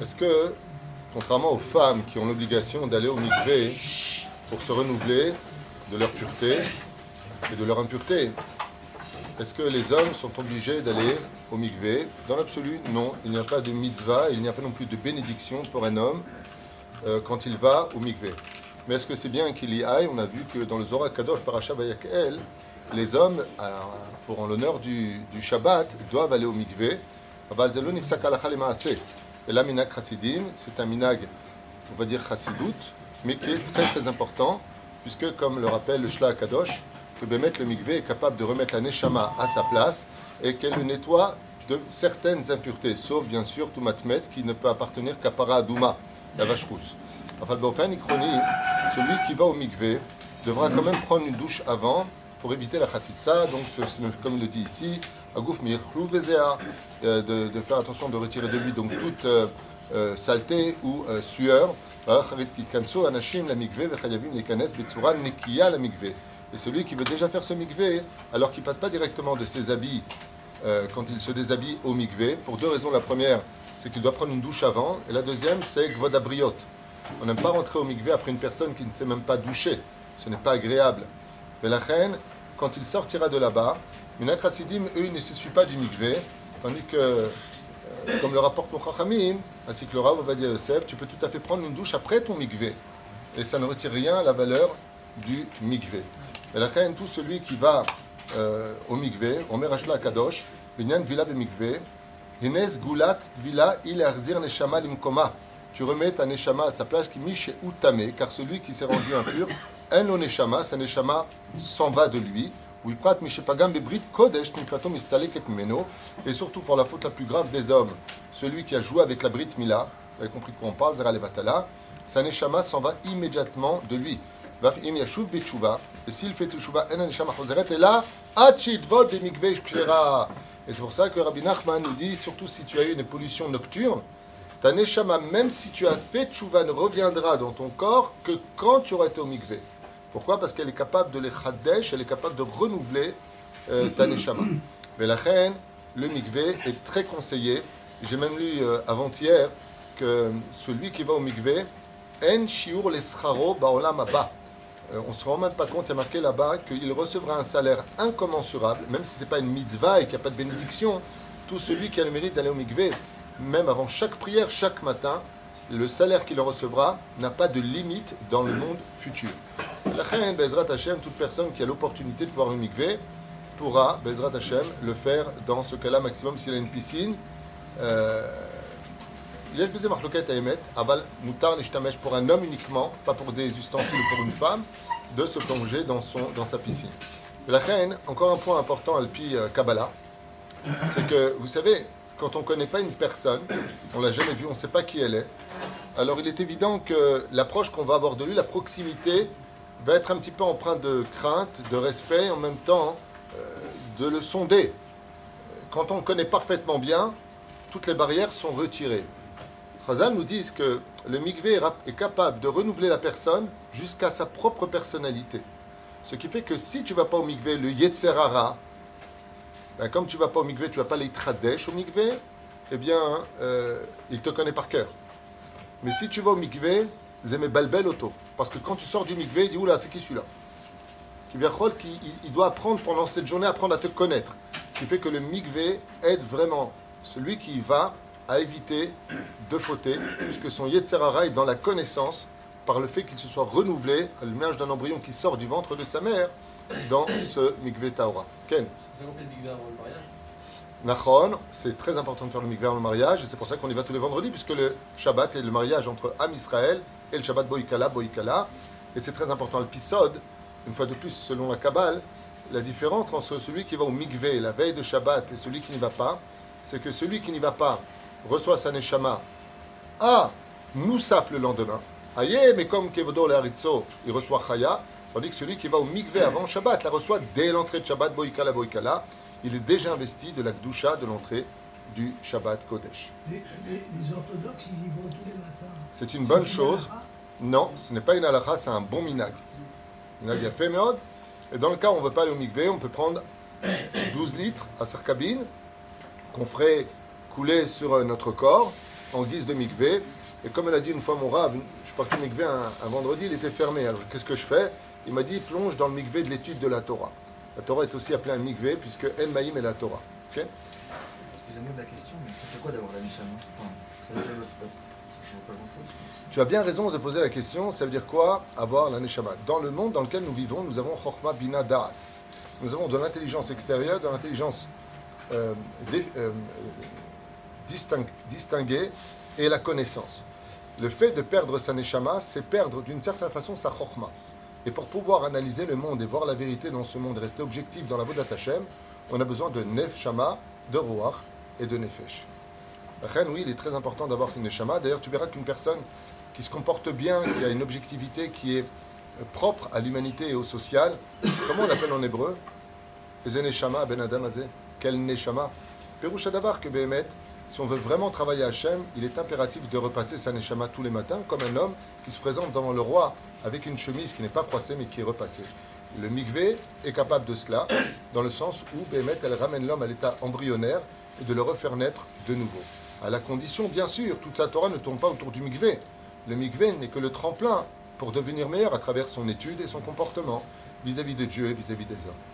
Est-ce que, contrairement aux femmes qui ont l'obligation d'aller au mikvé pour se renouveler de leur pureté et de leur impureté, est-ce que les hommes sont obligés d'aller au mikvé? Dans l'absolu, non. Il n'y a pas de mitzvah, il n'y a pas non plus de bénédiction pour un homme euh, quand il va au mikvé. Mais est-ce que c'est bien qu'il y aille? On a vu que dans le Zohar Kadosh Parasha El, les hommes, pour en l'honneur du, Shabbat, doivent aller au mikvé. Et la minag chassidim, c'est un minag, on va dire chassidout, mais qui est très très important, puisque comme le rappelle le Shla Kadosh, que Bémet le mikvé est capable de remettre la neshama à sa place et qu'elle le nettoie de certaines impuretés, sauf bien sûr tout matmet qui ne peut appartenir qu'à Paradouma, la vache rousse. Enfin, celui qui va au mikvé devra quand même prendre une douche avant pour éviter la khatitsa, donc comme il le dit ici, agouf euh, de, de faire attention de retirer de lui donc toute euh, euh, saleté ou sueur. Et celui qui veut déjà faire ce mikvé, alors qu'il ne passe pas directement de ses habits quand il se déshabille au mikvé, pour deux raisons. La première, c'est qu'il doit prendre une douche avant, et la deuxième, c'est gvodabriot. On n'aime pas rentrer au mikvé après une personne qui ne sait même pas doucher. Ce n'est pas agréable. Mais la reine, quand il sortira de là-bas, une Chassidim, eux, ils ne s'essuient pas du mikvé, tandis que, euh, comme le rapporte mon Chachamim, ainsi que le Rav dire Yosef, tu peux tout à fait prendre une douche après ton mikvé. Et ça ne retire rien à la valeur du mikvé. Et la reine, tout celui qui va euh, au mikvé, au Merashla Kadosh, Binyan Villa de mikvé, Hines Gulat Villa Il Arzir Neshama Limkoma. Tu remets ta Neshama à sa place qui miche Utame, car celui qui s'est rendu impur, un Neshama, sa Neshama s'en va de lui. Et surtout pour la faute la plus grave des hommes, celui qui a joué avec la Brit Mila, vous avez compris de quoi on parle, Zera sa Neshama s'en va immédiatement de lui. Et s'il fait Teshuva, et là, Et c'est pour ça que Rabbi Nachman nous dit, surtout si tu as eu une pollution nocturne, ta Neshama, même si tu as fait Teshuva, ne reviendra dans ton corps que quand tu auras été au mikveh. Pourquoi? Parce qu'elle est capable de les chaddesh, elle est capable de renouveler euh, ta neshama. Mais la reine, le mikvé est très conseillé. J'ai même lu euh, avant-hier que celui qui va au mikvé, en shiur lescharo baolam abba. Euh, on ne se rend même pas compte, il y a marqué là-bas qu'il recevra un salaire incommensurable, même si ce n'est pas une mitzvah et qu'il n'y a pas de bénédiction. Tout celui qui a le mérite d'aller au mikvé, même avant chaque prière, chaque matin, le salaire qu'il recevra n'a pas de limite dans le monde futur. La Bezrat Hashem, toute personne qui a l'opportunité de pouvoir une mikvé pourra, Bezrat Hashem, le faire dans ce cas-là maximum s'il a une piscine. Marloquettes à émettre. Aval moutar pour un homme uniquement, pas pour des ustensiles ou pour une femme, de se plonger dans, son, dans sa piscine. La reine, encore un point important, Alpi euh, Kabbalah, c'est que, vous savez, quand on ne connaît pas une personne, on l'a jamais vue, on ne sait pas qui elle est, alors il est évident que l'approche qu'on va avoir de lui, la proximité, va être un petit peu empreinte de crainte, de respect, en même temps euh, de le sonder. Quand on connaît parfaitement bien, toutes les barrières sont retirées. Khazal nous dit que le mikvé est capable de renouveler la personne jusqu'à sa propre personnalité. Ce qui fait que si tu vas pas au mikvé, le yetzerara, ben, comme tu vas pas au mikvé, tu vas pas les tradesh au mikvé, eh bien, euh, il te connaît par cœur. Mais si tu vas au mikvé, zémé balbel auto. Parce que quand tu sors du mikvé, il dit Oula, c'est qui celui-là Qui il doit apprendre pendant cette journée, apprendre à te connaître. Ce qui fait que le mikvé aide vraiment celui qui va à éviter de fauter, puisque son Yetzerara est dans la connaissance par le fait qu'il se soit renouvelé à l'image d'un embryon qui sort du ventre de sa mère dans ce mikvé Taora. Ken le mariage Nachon, c'est très important de faire le mikvé avant le mariage, et c'est pour ça qu'on y va tous les vendredis, puisque le Shabbat est le mariage entre Am Israël et le Shabbat Boïkala, Boïkala. Et c'est très important. Le une fois de plus, selon la Kabbale, la différence entre celui qui va au mikvé la veille de Shabbat et celui qui n'y va pas, c'est que celui qui n'y va pas reçoit sa neshama à Moussaf le lendemain. Aïe, mais comme Kevodor le Haritzo, il reçoit Chaya, Tandis que celui qui va au mikvé avant Shabbat la reçoit dès l'entrée de Shabbat, Boïkala, Boïkala. Il est déjà investi de la Gdusha de l'entrée du Shabbat Kodesh. Les, orthodoxes, ils y vont tous les matins. C'est une bonne chose. Non, ce n'est pas une halakha, c'est un bon minag. Minag a fait méod. Et dans le cas où on ne veut pas aller au mikvé, on peut prendre 12 litres à Sarkabine, qu'on ferait couler sur euh, notre corps en guise de mikvé. Et comme elle a dit une fois mon rave, je suis parti au mikvé un, un vendredi, il était fermé. Alors qu'est-ce que je fais? Il m'a dit plonge dans le mikvé de l'étude de la Torah. La Torah est aussi appelée un mikvé puisque En Maïm est la Torah. Ok Excusez-moi de la question, mais ça fait quoi d'avoir la Neshama Enfin, ça. Tu as bien raison de poser la question, ça veut dire quoi avoir la Neshama? Dans le monde dans lequel nous vivons, nous avons Chokhmah Bina Da'at. Nous avons de l'intelligence extérieure, de l'intelligence euh, euh, distinguée et la connaissance. Le fait de perdre sa Neshama, c'est perdre d'une certaine façon sa Chokhmah. Et pour pouvoir analyser le monde et voir la vérité dans ce monde, rester objectif dans la Vodat Hashem, on a besoin de Neshama, de Ruach et de Nefesh. Ren, oui, il est très important d'avoir une Neshama. D'ailleurs, tu verras qu'une personne qui se comporte bien, qui a une objectivité qui est propre à l'humanité et au social, comment on l'appelle en hébreu? Ben Adam Quel que Behemet, si on veut vraiment travailler à Hachem, il est impératif de repasser sa Neshama tous les matins, comme un homme qui se présente devant le roi avec une chemise qui n'est pas froissée mais qui est repassée. Le mikvé est capable de cela, dans le sens où Behemet, elle ramène l'homme à l'état embryonnaire et de le refaire naître de nouveau. À la condition, bien sûr, toute sa Torah ne tourne pas autour du mikvé. Le mikvé n'est que le tremplin pour devenir meilleur à travers son étude et son comportement vis-à-vis de Dieu et vis-à-vis des hommes.